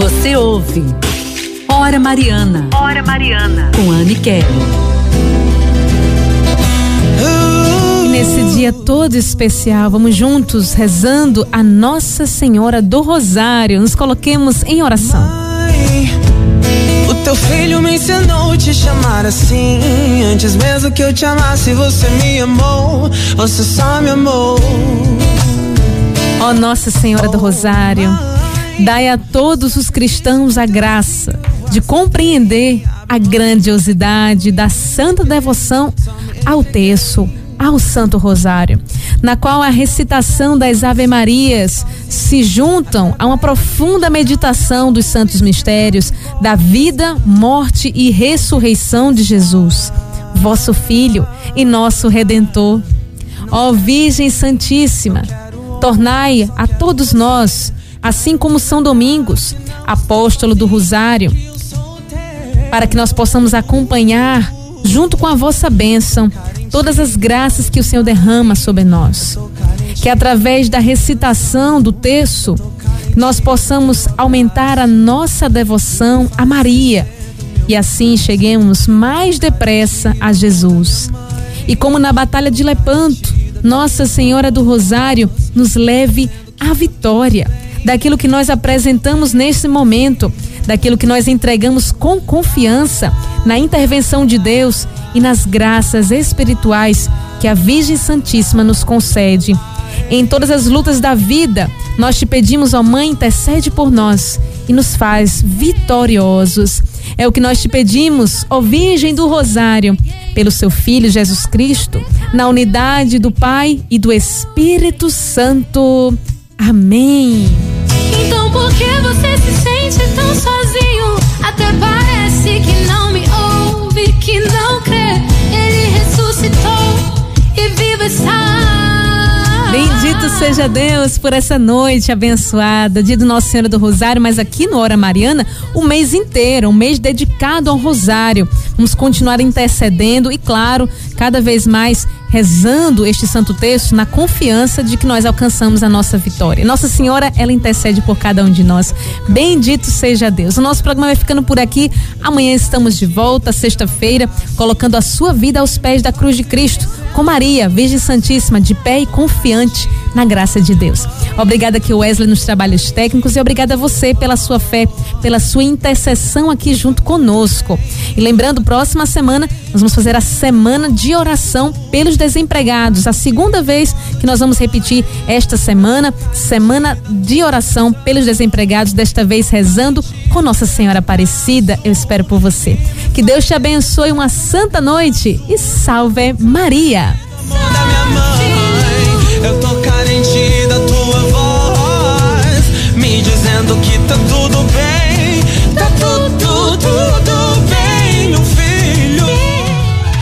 Você ouve Hora Mariana. Hora Mariana. Com Anne Kelly. Nesse dia todo especial, vamos juntos rezando a Nossa Senhora do Rosário. Nos coloquemos em oração. Mãe, o teu filho me ensinou a te chamar assim. Antes mesmo que eu te amasse, você me amou. Você só me amou. Ó Nossa Senhora do Rosário, dai a todos os cristãos a graça de compreender a grandiosidade da santa devoção ao terço, ao Santo Rosário, na qual a recitação das Ave Marias se juntam a uma profunda meditação dos santos mistérios da vida, morte e ressurreição de Jesus, vosso Filho e nosso Redentor. Ó Virgem Santíssima, tornai a todos nós, assim como São Domingos, apóstolo do Rosário, para que nós possamos acompanhar, junto com a vossa bênção, todas as graças que o Senhor derrama sobre nós. Que através da recitação do texto, nós possamos aumentar a nossa devoção a Maria e assim cheguemos mais depressa a Jesus. E como na Batalha de Lepanto, Nossa Senhora do Rosário nos leve à vitória daquilo que nós apresentamos nesse momento, daquilo que nós entregamos com confiança na intervenção de Deus e nas graças espirituais que a Virgem Santíssima nos concede. Em todas as lutas da vida, nós te pedimos, ó Mãe, intercede por nós e nos faz vitoriosos. É o que nós te pedimos, ó Virgem do Rosário, pelo seu Filho Jesus Cristo, na unidade do Pai e do Espírito Santo. Amém. Então por que você se sente tão sozinho? Seja Deus por essa noite abençoada, dia do Nossa Senhora do Rosário, mas aqui no Hora Mariana, o mês inteiro, um mês dedicado ao Rosário. Vamos continuar intercedendo e, claro, cada vez mais rezando este santo texto na confiança de que nós alcançamos a nossa vitória. Nossa Senhora, ela intercede por cada um de nós. Bendito seja Deus. O nosso programa vai ficando por aqui. Amanhã estamos de volta, sexta-feira, colocando a sua vida aos pés da cruz de Cristo, com Maria, Virgem Santíssima, de pé e confiante na graça de Deus. Obrigada aqui Wesley nos trabalhos técnicos e obrigada a você pela sua fé, pela sua intercessão aqui junto conosco. E lembrando, próxima semana nós vamos fazer a semana de oração pelos desempregados. A segunda vez que nós vamos repetir esta semana, semana de oração pelos desempregados, desta vez rezando com Nossa Senhora Aparecida. Eu espero por você. Que Deus te abençoe uma santa noite e salve Maria.